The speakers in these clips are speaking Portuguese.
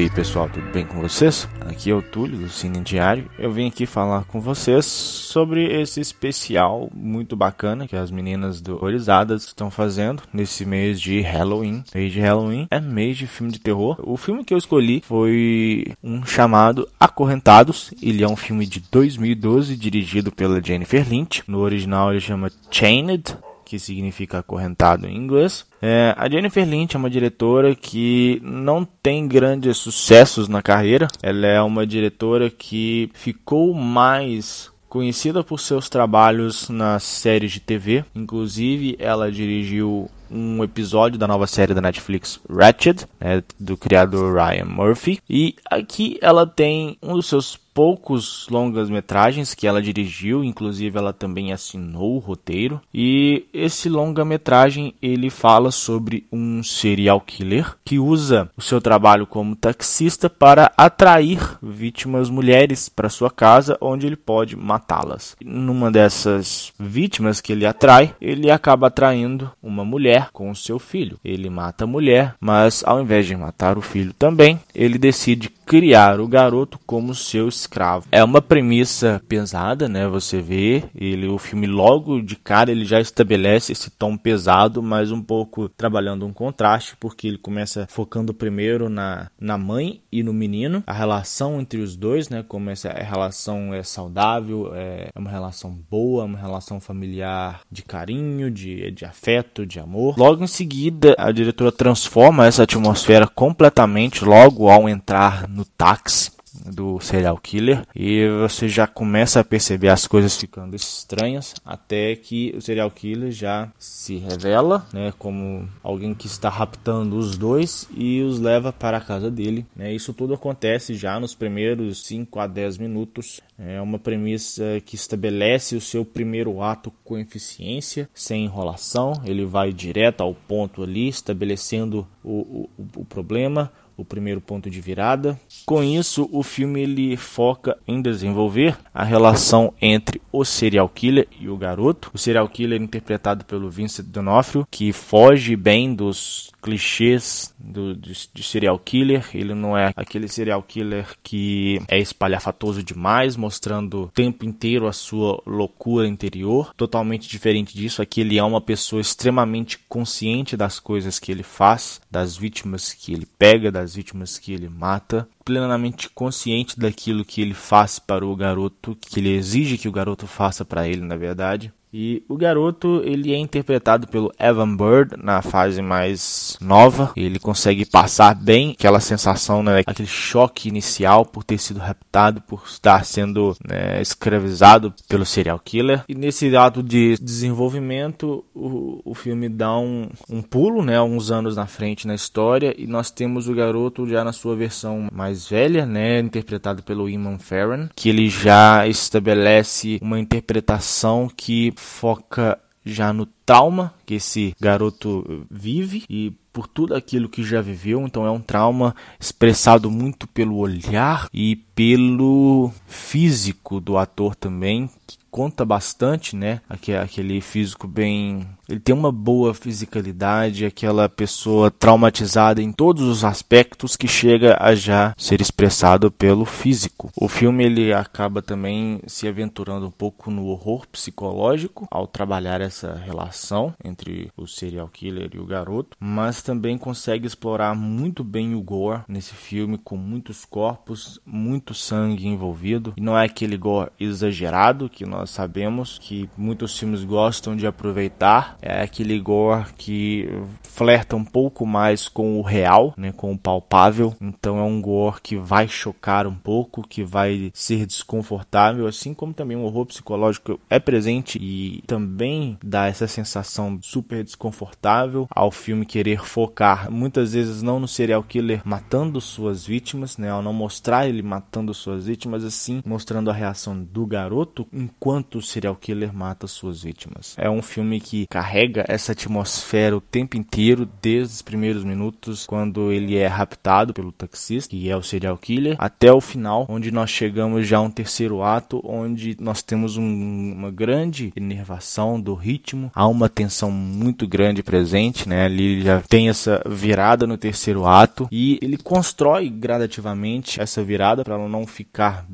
aí pessoal, tudo bem com vocês? Aqui é o Túlio do Cine Diário. Eu vim aqui falar com vocês sobre esse especial muito bacana que as meninas do Orizadas estão fazendo nesse mês de Halloween. Mês de Halloween é mês de filme de terror. O filme que eu escolhi foi um chamado Acorrentados. Ele é um filme de 2012 dirigido pela Jennifer Lynch. No original ele chama Chained que significa acorrentado em inglês. É, a Jennifer Lynch é uma diretora que não tem grandes sucessos na carreira. Ela é uma diretora que ficou mais conhecida por seus trabalhos nas séries de TV. Inclusive, ela dirigiu um episódio da nova série da Netflix Ratched, né, do criador Ryan Murphy. E aqui ela tem um dos seus poucos longas metragens que ela dirigiu, inclusive ela também assinou o roteiro. E esse longa metragem ele fala sobre um serial killer que usa o seu trabalho como taxista para atrair vítimas mulheres para sua casa, onde ele pode matá-las. Numa dessas vítimas que ele atrai, ele acaba atraindo uma mulher com o seu filho. Ele mata a mulher, mas ao invés de matar o filho também, ele decide criar o garoto como seu escravo. É uma premissa pesada, né? Você vê, ele o filme logo de cara ele já estabelece esse tom pesado, mas um pouco trabalhando um contraste, porque ele começa focando primeiro na, na mãe e no menino, a relação entre os dois, né? Como essa relação é saudável, é uma relação boa, uma relação familiar de carinho, de, de afeto, de amor. Logo em seguida, a diretora transforma essa atmosfera completamente logo ao entrar no táxi do serial killer e você já começa a perceber as coisas ficando estranhas até que o serial killer já se revela né, como alguém que está raptando os dois e os leva para a casa dele. Né? Isso tudo acontece já nos primeiros 5 a 10 minutos. É uma premissa que estabelece o seu primeiro ato com eficiência, sem enrolação. Ele vai direto ao ponto ali, estabelecendo o, o, o problema o primeiro ponto de virada. Com isso, o filme ele foca em desenvolver a relação entre o serial killer e o garoto. O serial killer é interpretado pelo Vincent D'Onofrio, que foge bem dos clichês do, de, de, serial killer. Ele não é aquele serial killer que é espalhafatoso demais, mostrando o tempo inteiro a sua loucura interior. Totalmente diferente disso, aqui ele é uma pessoa extremamente consciente das coisas que ele faz, das vítimas que ele pega, das vítimas que ele mata plenamente consciente daquilo que ele faz para o garoto, que ele exige que o garoto faça para ele, na verdade. E o garoto, ele é interpretado pelo Evan Bird na fase mais nova. Ele consegue passar bem aquela sensação, né, aquele choque inicial por ter sido raptado, por estar sendo né, escravizado pelo serial killer. E nesse ato de desenvolvimento, o, o filme dá um, um pulo, né, uns anos na frente na história, e nós temos o garoto já na sua versão mais velha, né, interpretado pelo Iman Farron, que ele já estabelece uma interpretação que foca já no trauma que esse garoto vive e por tudo aquilo que já viveu, então é um trauma expressado muito pelo olhar e pelo físico do ator também, que conta bastante, né? Aquele físico bem ele tem uma boa fisicalidade, aquela pessoa traumatizada em todos os aspectos que chega a já ser expressado pelo físico. O filme ele acaba também se aventurando um pouco no horror psicológico ao trabalhar essa relação entre o serial killer e o garoto, mas também consegue explorar muito bem o gore nesse filme com muitos corpos, muito sangue envolvido. E não é aquele gore exagerado que nós nós sabemos que muitos filmes gostam de aproveitar. É aquele gore que flerta um pouco mais com o real, né, com o palpável. Então é um gore que vai chocar um pouco, que vai ser desconfortável, assim como também o horror psicológico é presente e também dá essa sensação super desconfortável ao filme querer focar muitas vezes não no serial killer matando suas vítimas, né, ao não mostrar ele matando suas vítimas, assim mostrando a reação do garoto enquanto o serial killer mata suas vítimas. É um filme que carrega essa atmosfera o tempo inteiro, desde os primeiros minutos, quando ele é raptado pelo taxista, que é o serial killer, até o final, onde nós chegamos já a um terceiro ato, onde nós temos um, uma grande enervação do ritmo, há uma tensão muito grande presente, né? Ali já tem essa virada no terceiro ato e ele constrói gradativamente essa virada para ela não ficar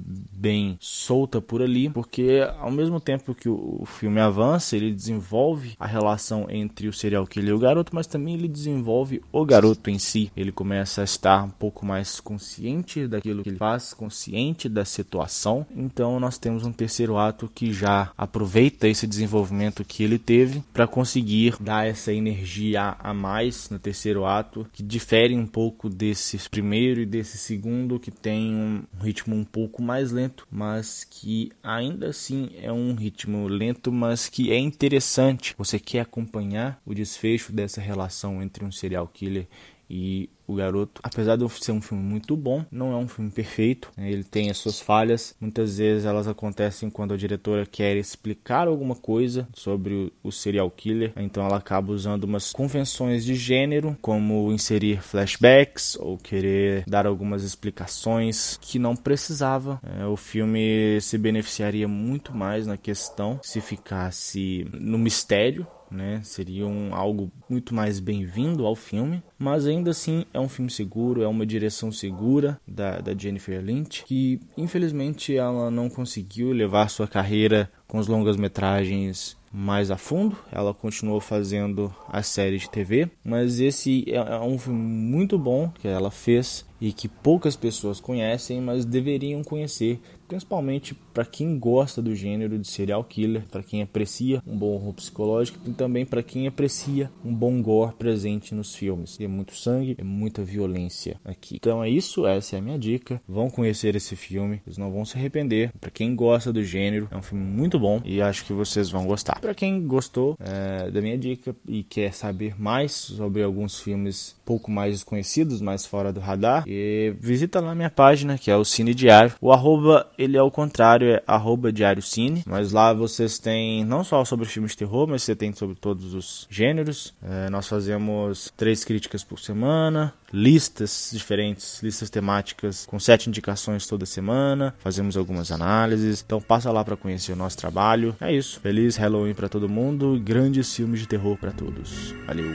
bem solta por ali, porque ao mesmo tempo que o filme avança, ele desenvolve a relação entre o serial killer e o garoto, mas também ele desenvolve o garoto em si. Ele começa a estar um pouco mais consciente daquilo que ele faz, consciente da situação. Então nós temos um terceiro ato que já aproveita esse desenvolvimento que ele teve para conseguir dar essa energia a mais no terceiro ato, que difere um pouco desse primeiro e desse segundo, que tem um ritmo um pouco mais lento lento, mas que ainda assim é um ritmo lento, mas que é interessante. Você quer acompanhar o desfecho dessa relação entre um serial killer e o Garoto, apesar de ser um filme muito bom, não é um filme perfeito. Né? Ele tem as suas falhas. Muitas vezes elas acontecem quando a diretora quer explicar alguma coisa sobre o serial killer. Então ela acaba usando umas convenções de gênero, como inserir flashbacks ou querer dar algumas explicações que não precisava. É, o filme se beneficiaria muito mais na questão se ficasse no mistério né? Seria um, algo muito mais bem-vindo ao filme, mas ainda assim é um filme seguro, é uma direção segura da, da Jennifer Lynch, que infelizmente ela não conseguiu levar sua carreira com os longas-metragens mais a fundo. Ela continuou fazendo a série de TV, mas esse é, é um filme muito bom que ela fez e que poucas pessoas conhecem, mas deveriam conhecer, principalmente para quem gosta do gênero de serial killer, para quem aprecia um bom horror psicológico e também para quem aprecia um bom gore presente nos filmes. É muito sangue, é muita violência aqui. Então é isso, essa é a minha dica. Vão conhecer esse filme, eles não vão se arrepender. Para quem gosta do gênero, é um filme muito bom e acho que vocês vão gostar. Para quem gostou é, da minha dica e quer saber mais sobre alguns filmes pouco mais desconhecidos, mais fora do radar, e visita lá minha página, que é o Cine Diário. O arroba, ele é o contrário, é arroba Diário Cine. Mas lá vocês têm não só sobre filmes de terror, mas você tem sobre todos os gêneros. É, nós fazemos três críticas por semana, listas diferentes, listas temáticas com sete indicações toda semana. Fazemos algumas análises. Então passa lá para conhecer o nosso trabalho. É isso. Feliz Halloween para todo mundo. Grandes filmes de terror para todos. Valeu.